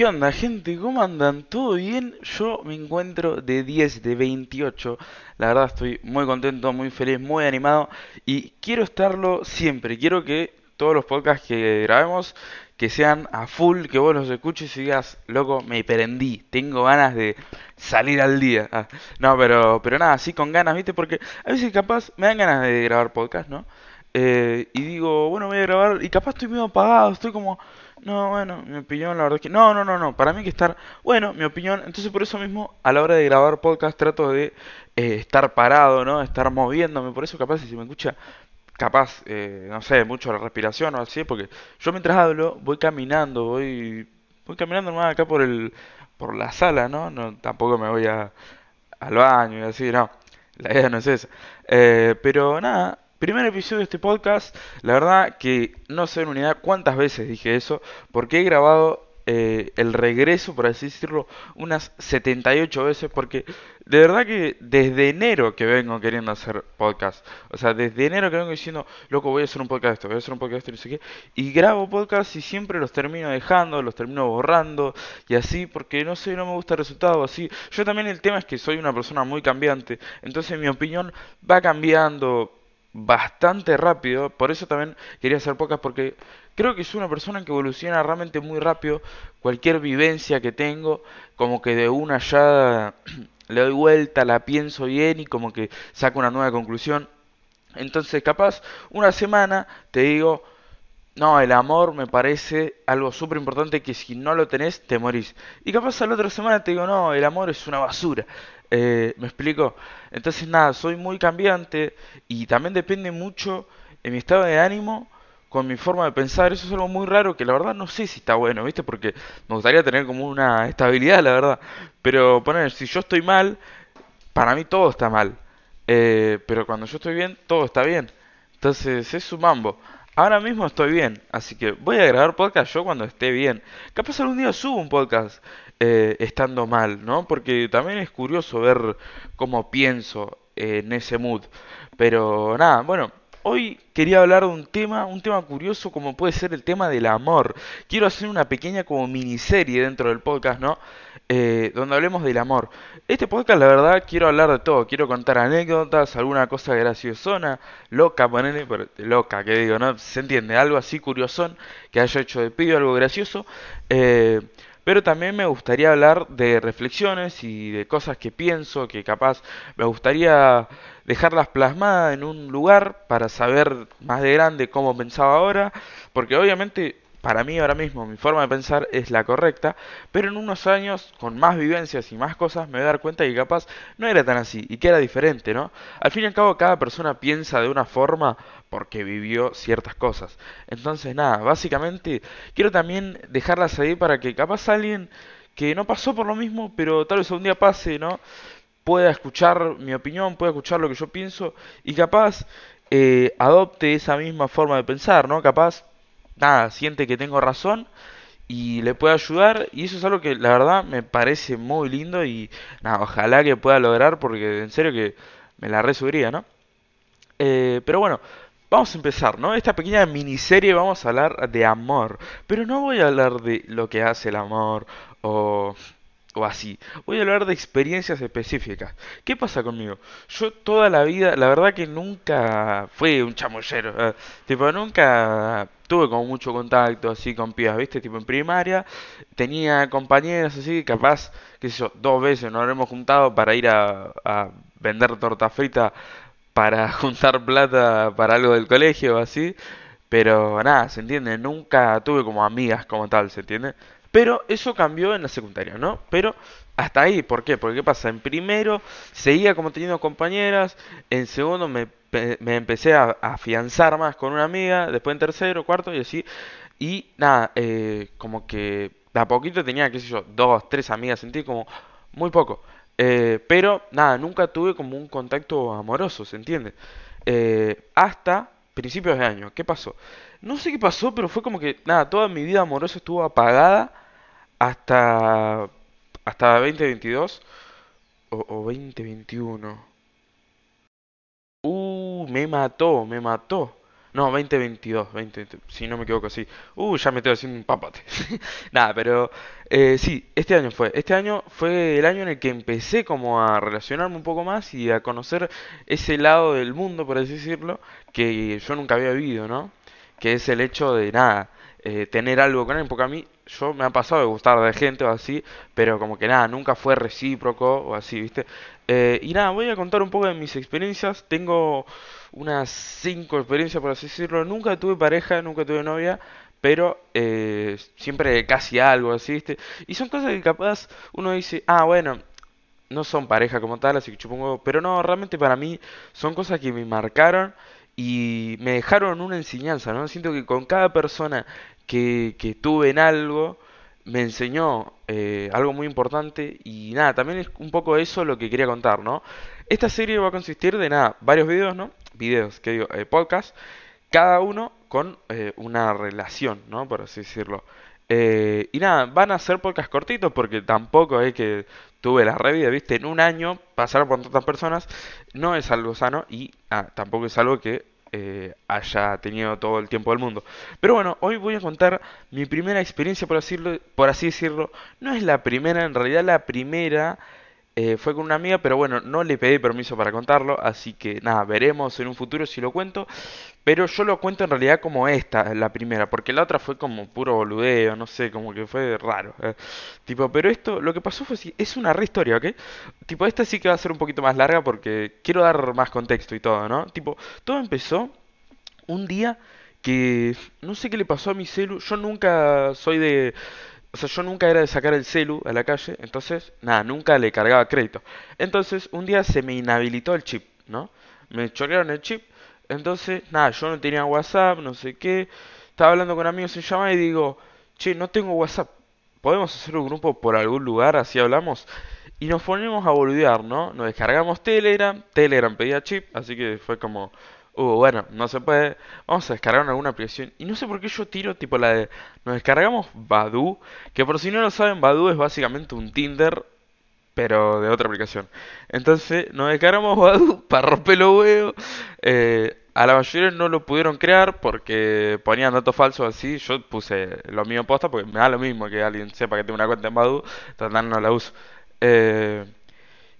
¿Qué onda, gente? ¿Cómo andan? ¿Todo bien? Yo me encuentro de 10, de 28. La verdad estoy muy contento, muy feliz, muy animado y quiero estarlo siempre. Quiero que todos los podcasts que grabemos que sean a full, que vos los escuches y digas, loco, me prendí, tengo ganas de salir al día. Ah, no, pero, pero nada, sí con ganas, ¿viste? Porque a veces capaz me dan ganas de grabar podcast, ¿no? Eh, y digo, bueno, voy a grabar y capaz estoy medio apagado, estoy como no, bueno, mi opinión, la verdad es que. No, no, no, no. Para mí hay que estar. Bueno, mi opinión. Entonces, por eso mismo, a la hora de grabar podcast, trato de eh, estar parado, ¿no? Estar moviéndome. Por eso, capaz, si me escucha, capaz, eh, no sé, mucho la respiración o así, porque yo mientras hablo, voy caminando, voy. Voy caminando nomás acá por el. Por la sala, ¿no? no tampoco me voy a, al baño y así, no. La idea no es esa. Eh, pero nada, Primer episodio de este podcast, la verdad que no sé en unidad cuántas veces dije eso, porque he grabado eh, el regreso, por así decirlo, unas 78 veces, porque de verdad que desde enero que vengo queriendo hacer podcast, o sea, desde enero que vengo diciendo, loco, voy a hacer un podcast esto, voy a hacer un podcast esto, no sé qué, y grabo podcast y siempre los termino dejando, los termino borrando, y así, porque no sé, no me gusta el resultado, así. Yo también el tema es que soy una persona muy cambiante, entonces mi opinión va cambiando bastante rápido, por eso también quería hacer pocas porque creo que soy una persona que evoluciona realmente muy rápido, cualquier vivencia que tengo, como que de una ya le doy vuelta, la pienso bien y como que saco una nueva conclusión. Entonces, capaz, una semana te digo, no, el amor me parece algo súper importante que si no lo tenés, te morís. Y capaz a la otra semana te digo, no, el amor es una basura. Eh, ¿Me explico? Entonces nada, soy muy cambiante y también depende mucho en mi estado de ánimo con mi forma de pensar. Eso es algo muy raro que la verdad no sé si está bueno, ¿viste? Porque me gustaría tener como una estabilidad, la verdad. Pero poner, si yo estoy mal, para mí todo está mal. Eh, pero cuando yo estoy bien, todo está bien. Entonces es su mambo. Ahora mismo estoy bien, así que voy a grabar podcast yo cuando esté bien. Capaz algún día subo un podcast eh, estando mal, ¿no? Porque también es curioso ver cómo pienso en ese mood. Pero nada, bueno, hoy quería hablar de un tema, un tema curioso como puede ser el tema del amor. Quiero hacer una pequeña como miniserie dentro del podcast, ¿no? Eh, donde hablemos del amor. Este podcast, la verdad, quiero hablar de todo. Quiero contar anécdotas, alguna cosa graciosona, loca, ponerle, loca, que digo, ¿no? Se entiende, algo así curiosón que haya hecho de pido, algo gracioso. Eh, pero también me gustaría hablar de reflexiones y de cosas que pienso, que capaz me gustaría dejarlas plasmadas en un lugar para saber más de grande cómo pensaba ahora, porque obviamente para mí ahora mismo mi forma de pensar es la correcta, pero en unos años, con más vivencias y más cosas, me voy a dar cuenta que capaz no era tan así y que era diferente, ¿no? Al fin y al cabo, cada persona piensa de una forma porque vivió ciertas cosas. Entonces, nada, básicamente quiero también dejarlas ahí para que capaz alguien que no pasó por lo mismo, pero tal vez un día pase, ¿no? Pueda escuchar mi opinión, pueda escuchar lo que yo pienso y capaz eh, adopte esa misma forma de pensar, ¿no? Capaz nada, siente que tengo razón y le puede ayudar y eso es algo que la verdad me parece muy lindo y nada, ojalá que pueda lograr porque en serio que me la resubiría, ¿no? Eh, pero bueno, vamos a empezar, ¿no? Esta pequeña miniserie vamos a hablar de amor, pero no voy a hablar de lo que hace el amor o o así. Voy a hablar de experiencias específicas. ¿Qué pasa conmigo? Yo toda la vida, la verdad que nunca fui un chamullero. Eh, tipo, nunca tuve como mucho contacto así con pibas, ¿viste? Tipo, en primaria tenía compañeras así, capaz, qué sé yo, dos veces nos habremos juntado para ir a, a vender torta frita para juntar plata para algo del colegio o así. Pero nada, ¿se entiende? Nunca tuve como amigas como tal, ¿se entiende? Pero eso cambió en la secundaria, ¿no? Pero hasta ahí, ¿por qué? Porque ¿qué pasa? En primero seguía como teniendo compañeras, en segundo me, me empecé a, afianzar más con una amiga, después en tercero, cuarto y así. Y nada, eh, como que de a poquito tenía, qué sé yo, dos, tres amigas, sentí como muy poco. Eh, pero nada, nunca tuve como un contacto amoroso, ¿se entiende? Eh, hasta principios de año. ¿Qué pasó? No sé qué pasó, pero fue como que, nada, toda mi vida amorosa estuvo apagada hasta, hasta 2022 o, o 2021. Uh, me mató, me mató. No, 2022, 20, si no me equivoco, sí. Uh, ya me estoy haciendo un papote. Nada, pero eh, sí, este año fue. Este año fue el año en el que empecé como a relacionarme un poco más y a conocer ese lado del mundo, por así decirlo, que yo nunca había vivido, ¿no? Que es el hecho de nada, eh, tener algo con él, porque a mí yo me ha pasado de gustar de gente o así, pero como que nada, nunca fue recíproco o así, ¿viste? Eh, y nada, voy a contar un poco de mis experiencias. Tengo unas cinco experiencias, por así decirlo. Nunca tuve pareja, nunca tuve novia, pero eh, siempre casi algo así, ¿viste? Y son cosas que capaz uno dice, ah, bueno, no son pareja como tal, así que chupo un huevo. Pero no, realmente para mí son cosas que me marcaron y me dejaron una enseñanza, ¿no? Siento que con cada persona que, que tuve en algo, me enseñó eh, algo muy importante y nada, también es un poco eso lo que quería contar, ¿no? Esta serie va a consistir de nada, varios videos, ¿no? Videos, que digo, eh, podcast, cada uno con eh, una relación, ¿no? Por así decirlo. Eh, y nada, van a ser podcast cortitos porque tampoco es que tuve la revida, viste, en un año pasar por tantas personas no es algo sano y ah, tampoco es algo que eh, haya tenido todo el tiempo del mundo. Pero bueno, hoy voy a contar mi primera experiencia, por, decirlo, por así decirlo. No es la primera, en realidad la primera eh, fue con una amiga, pero bueno, no le pedí permiso para contarlo, así que nada, veremos en un futuro si lo cuento. Pero yo lo cuento en realidad como esta, la primera, porque la otra fue como puro boludeo, no sé, como que fue raro. Eh. Tipo, pero esto, lo que pasó fue así, es una re historia, ¿ok? Tipo, esta sí que va a ser un poquito más larga porque quiero dar más contexto y todo, ¿no? Tipo, todo empezó un día que no sé qué le pasó a mi celu, yo nunca soy de o sea, yo nunca era de sacar el celu a la calle, entonces, nada, nunca le cargaba crédito. Entonces, un día se me inhabilitó el chip, ¿no? Me chorearon el chip, entonces, nada, yo no tenía WhatsApp, no sé qué. Estaba hablando con amigos en llama y digo, che, no tengo WhatsApp. ¿Podemos hacer un grupo por algún lugar? Así hablamos. Y nos ponemos a boludear, ¿no? Nos descargamos Telegram, Telegram pedía chip, así que fue como, Uh, bueno, no se puede. Vamos a descargar alguna aplicación. Y no sé por qué yo tiro tipo la de. Nos descargamos Badu. Que por si no lo saben, Badu es básicamente un Tinder. Pero de otra aplicación. Entonces nos descargamos Badu para romper los huevos. Eh, a la mayoría no lo pudieron crear porque ponían datos falsos así. Yo puse lo mío posta porque me da lo mismo que alguien sepa que tengo una cuenta en Badu. Entonces no la uso. Eh,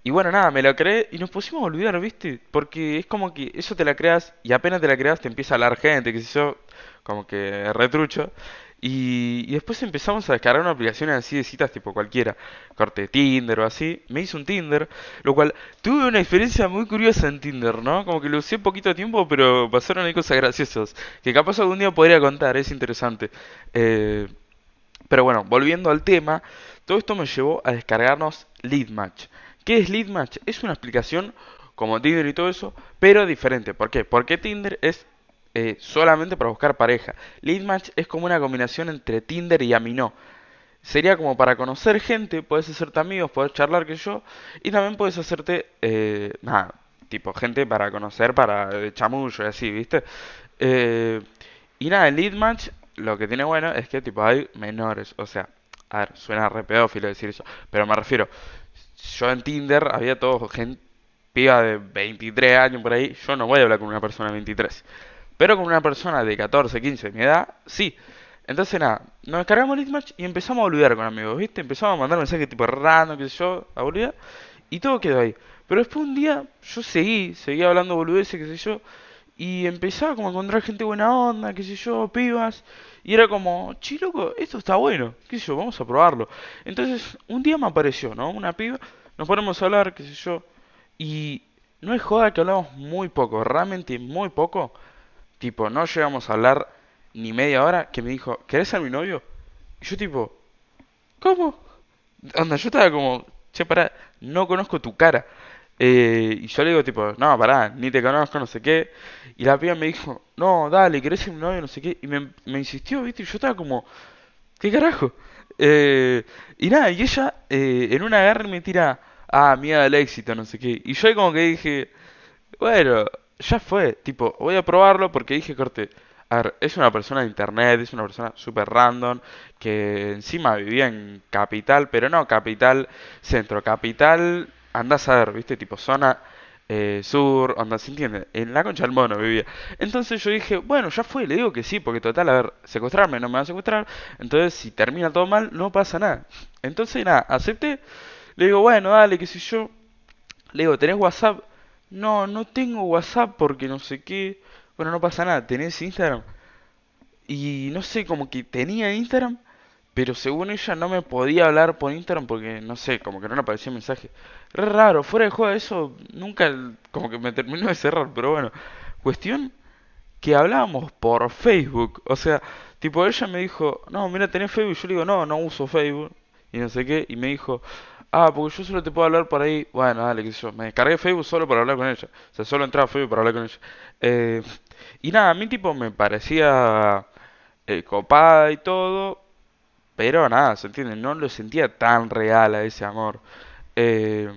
y bueno, nada, me lo creé y nos pusimos a olvidar, ¿viste? Porque es como que eso te la creas y apenas te la creas te empieza a hablar gente, que si yo, como que retrucho. Y, y después empezamos a descargar una aplicación así de citas tipo cualquiera, corte Tinder o así. Me hice un Tinder, lo cual tuve una experiencia muy curiosa en Tinder, ¿no? Como que lo usé poquito tiempo, pero pasaron ahí cosas graciosas. Que capaz algún día podría contar, es interesante. Eh, pero bueno, volviendo al tema, todo esto me llevó a descargarnos Leadmatch. ¿Qué es Leadmatch? Es una aplicación como Tinder y todo eso, pero diferente. ¿Por qué? Porque Tinder es eh, solamente para buscar pareja. Leadmatch es como una combinación entre Tinder y Amino. Sería como para conocer gente, puedes hacerte amigos, puedes charlar que yo, y también puedes hacerte, eh, nada, tipo gente para conocer, para de chamullo y así, ¿viste? Eh, y nada, en Leadmatch lo que tiene bueno es que tipo hay menores, o sea, a ver, suena re pedófilo decir eso, pero me refiero, yo en Tinder había todo gente, piba de 23 años por ahí, yo no voy a hablar con una persona de 23. Pero con una persona de 14, 15 de mi edad, sí. Entonces nada, nos descargamos el match y empezamos a boludear con amigos, ¿viste? Empezamos a mandar mensajes tipo random, qué sé yo, a boludear, y todo quedó ahí. Pero después un día yo seguí, seguí hablando boludeces, qué sé yo, y empezaba como a encontrar gente buena onda, qué sé yo, pibas. Y era como, chi loco, esto está bueno, qué sé yo, vamos a probarlo. Entonces, un día me apareció, ¿no? Una piba, nos ponemos a hablar, qué sé yo. Y no es joda que hablamos muy poco, realmente muy poco. Tipo, no llegamos a hablar ni media hora que me dijo, ¿querés ser mi novio? Y yo tipo, ¿cómo? Onda, yo estaba como, che, pará, no conozco tu cara. Eh, y yo le digo, tipo, no, pará, ni te conozco, no sé qué. Y la piba me dijo, no, dale, ¿querés ser mi novio? No sé qué. Y me, me insistió, ¿viste? Y yo estaba como, ¿qué carajo? Eh, y nada, y ella eh, en una agarre me tira, ah, mía del éxito, no sé qué. Y yo ahí como que dije, bueno, ya fue, tipo, voy a probarlo porque dije, corte, a ver, es una persona de internet, es una persona súper random, que encima vivía en capital, pero no capital, centro, capital andás a ver, viste, tipo zona eh, sur, onda, ¿se entiende? En la concha del mono vivía. Entonces yo dije, bueno, ya fue, le digo que sí, porque total, a ver, secuestrarme no me van a secuestrar, entonces si termina todo mal, no pasa nada. Entonces nada, acepté, le digo, bueno, dale, qué sé yo. Le digo, ¿tenés WhatsApp? No, no tengo WhatsApp porque no sé qué. Bueno, no pasa nada, ¿tenés Instagram? Y no sé, como que tenía Instagram, pero según ella no me podía hablar por Instagram porque, no sé, como que no le aparecía mensaje. Raro, fuera de juego eso nunca como que me terminó de cerrar, pero bueno. Cuestión que hablábamos por Facebook. O sea, tipo ella me dijo, no, mira, tenés Facebook. Yo le digo, no, no uso Facebook. Y no sé qué. Y me dijo, ah, porque yo solo te puedo hablar por ahí. Bueno, dale, qué sé yo. Me descargué Facebook solo para hablar con ella. O sea, solo entraba a Facebook para hablar con ella. Eh, y nada, a mí tipo me parecía eh, copada y todo. Pero nada, ¿se entiende? No lo sentía tan real a ese amor. Eh,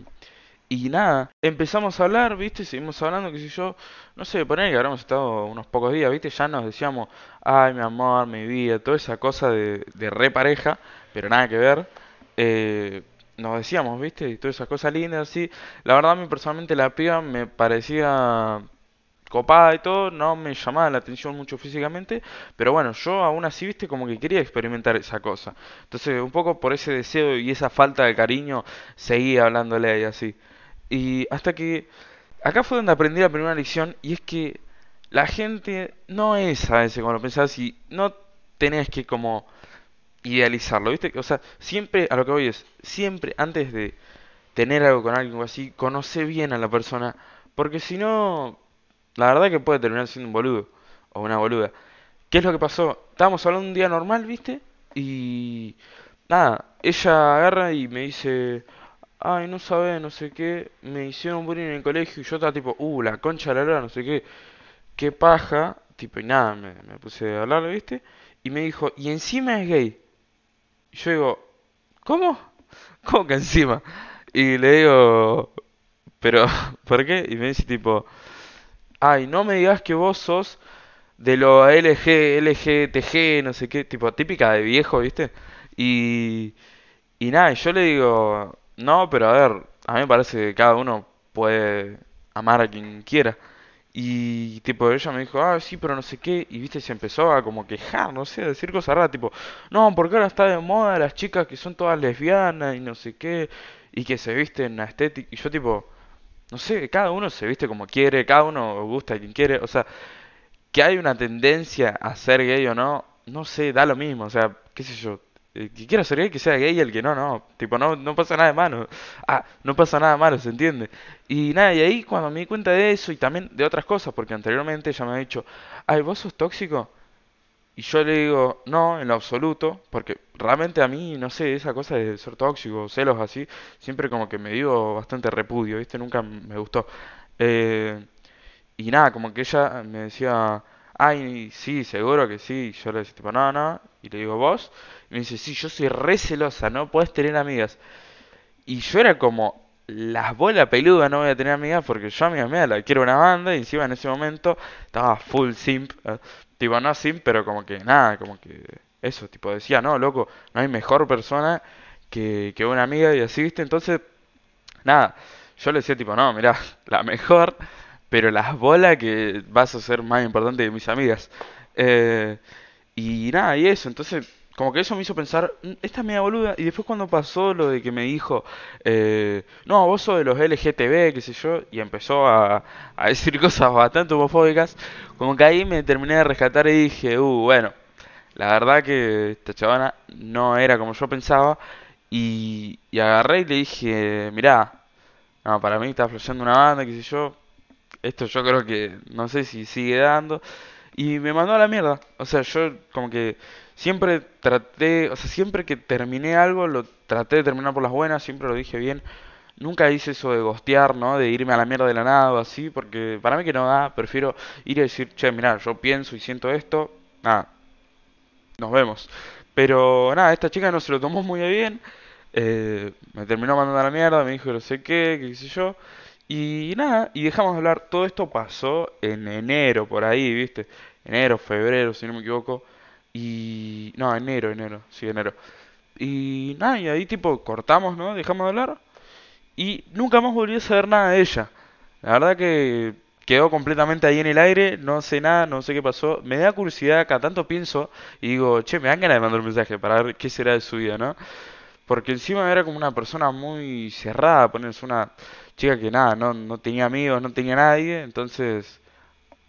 y nada, empezamos a hablar, ¿viste? Seguimos hablando, qué sé yo. No sé, poner que habremos estado unos pocos días, ¿viste? Ya nos decíamos, ay, mi amor, mi vida, toda esa cosa de, de re pareja, pero nada que ver. Eh, nos decíamos, ¿viste? Y todas esas cosas lindas, así. La verdad, a mí personalmente la piba me parecía copada y todo, no me llamaba la atención mucho físicamente, pero bueno, yo aún así, viste, como que quería experimentar esa cosa. Entonces, un poco por ese deseo y esa falta de cariño, seguía hablándole ella así. Y hasta que acá fue donde aprendí la primera lección, y es que la gente no es a veces como lo pensás y no tenés que como idealizarlo, ¿viste? O sea, siempre, a lo que voy es, siempre antes de tener algo con alguien o así, conoce bien a la persona, porque si no, la verdad que puede terminar siendo un boludo o una boluda. ¿Qué es lo que pasó? Estábamos hablando un día normal, ¿viste? Y nada, ella agarra y me dice, ay, no sabes, no sé qué, me hicieron bullying en el colegio y yo estaba tipo, uh, la concha de la lora, no sé qué, qué paja, tipo, y nada, me, me puse a hablarle, ¿viste? Y me dijo, y encima es gay. Y yo digo, ¿cómo? ¿Cómo que encima? Y le digo, pero, ¿por qué? Y me dice tipo, ay, no me digas que vos sos de lo LG, LGTG, no sé qué, tipo típica de viejo, ¿viste? Y, y nada, yo le digo, no, pero a ver, a mí me parece que cada uno puede amar a quien quiera. Y tipo, ella me dijo, ah, sí, pero no sé qué, y viste, se empezó a como quejar, no sé, a decir cosas raras, tipo, no, porque ahora está de moda las chicas que son todas lesbianas y no sé qué, y que se visten estética, y yo tipo, no sé, cada uno se viste como quiere, cada uno gusta a quien quiere, o sea, que hay una tendencia a ser gay o no, no sé, da lo mismo, o sea, qué sé yo. Que quiera ser gay, que sea gay, y el que no, no. Tipo, no, no pasa nada malo. Ah, no pasa nada malo, ¿se entiende? Y nada, y ahí cuando me di cuenta de eso y también de otras cosas, porque anteriormente ella me ha dicho, ay, ¿vos sos tóxico? Y yo le digo, no, en lo absoluto, porque realmente a mí, no sé, esa cosa de ser tóxico, celos así, siempre como que me dio bastante repudio, ¿viste? Nunca me gustó. Eh, y nada, como que ella me decía, ay, sí, seguro que sí. Yo le decía, tipo, no, no. Y le digo, ¿vos? Y me dice, sí, yo soy re celosa, no puedes tener amigas. Y yo era como, las bolas peludas no voy a tener amigas porque yo a mi amiga la quiero una banda y encima en ese momento estaba full simp. eh, Tipo, no simp, pero como que nada, como que eso, tipo, decía, no, loco, no hay mejor persona que, que una amiga y así, ¿viste? Entonces, nada, yo le decía, tipo, no, mirá, la mejor. Pero las bolas que vas a ser más importante que mis amigas. Eh, y nada, y eso. Entonces, como que eso me hizo pensar, "Mm, esta es media boluda. Y después cuando pasó lo de que me dijo, eh, no, vos sos de los LGTB, qué sé yo, y empezó a, decir cosas bastante homofóbicas, como que ahí me terminé de rescatar y dije, uh, bueno, la verdad que esta chavana no era como yo pensaba. Y, y agarré y le dije, mirá, no, para mí está flasheando una banda, qué sé yo. Esto yo creo que no sé si sigue dando. Y me mandó a la mierda. O sea, yo como que siempre traté, o sea, siempre que terminé algo, lo traté de terminar por las buenas, siempre lo dije bien. Nunca hice eso de gostear, ¿no? De irme a la mierda de la nada o así, porque para mí que no da, prefiero ir y decir, che, mirá, yo pienso y siento esto, nada, nos vemos. Pero nada, esta chica no se lo tomó muy bien. eh, me terminó mandando a la mierda, me dijo no sé qué, qué sé yo. Y nada, y dejamos de hablar. Todo esto pasó en enero, por ahí, ¿viste? Enero, febrero, si no me equivoco. Y... No, enero, enero, sí, enero. Y nada, y ahí tipo cortamos, ¿no? Dejamos de hablar. Y nunca más volví a saber nada de ella. La verdad que quedó completamente ahí en el aire, no sé nada, no sé qué pasó. Me da curiosidad, acá tanto pienso y digo, che, me dan ganas de mandar un mensaje para ver qué será de su vida, ¿no? Porque encima era como una persona muy cerrada, ponerse una chica que nada, no, no tenía amigos, no tenía nadie, entonces,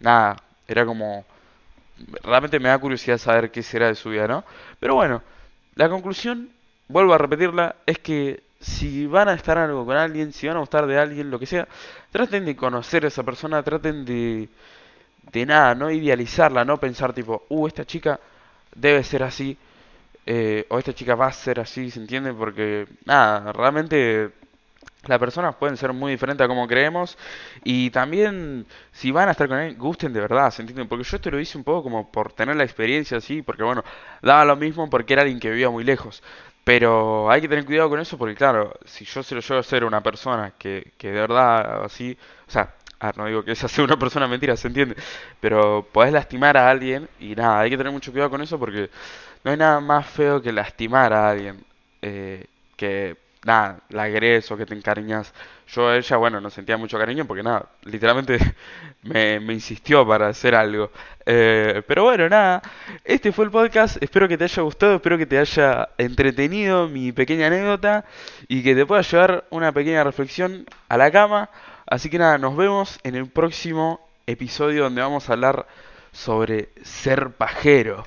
nada, era como, realmente me da curiosidad saber qué será de su vida, ¿no? Pero bueno, la conclusión, vuelvo a repetirla, es que si van a estar algo con alguien, si van a gustar de alguien, lo que sea, traten de conocer a esa persona, traten de, de nada, no idealizarla, no pensar tipo, uh, esta chica debe ser así, eh, o esta chica va a ser así, ¿se entiende? Porque, nada, realmente las personas pueden ser muy diferentes a como creemos y también si van a estar con él, gusten de verdad, ¿se entiende? Porque yo te lo hice un poco como por tener la experiencia así, porque bueno, daba lo mismo porque era alguien que vivía muy lejos. Pero hay que tener cuidado con eso porque claro, si yo se lo llevo a ser una persona que, que de verdad así, o sea, no digo que esa sea una persona mentira, ¿se entiende? Pero podés lastimar a alguien y nada, hay que tener mucho cuidado con eso porque no hay nada más feo que lastimar a alguien. Eh, que nada, la agreso que te encariñas. Yo a ella, bueno, no sentía mucho cariño porque nada, literalmente me, me insistió para hacer algo. Eh, pero bueno, nada, este fue el podcast, espero que te haya gustado, espero que te haya entretenido mi pequeña anécdota y que te pueda llevar una pequeña reflexión a la cama. Así que nada, nos vemos en el próximo episodio donde vamos a hablar sobre ser pajero.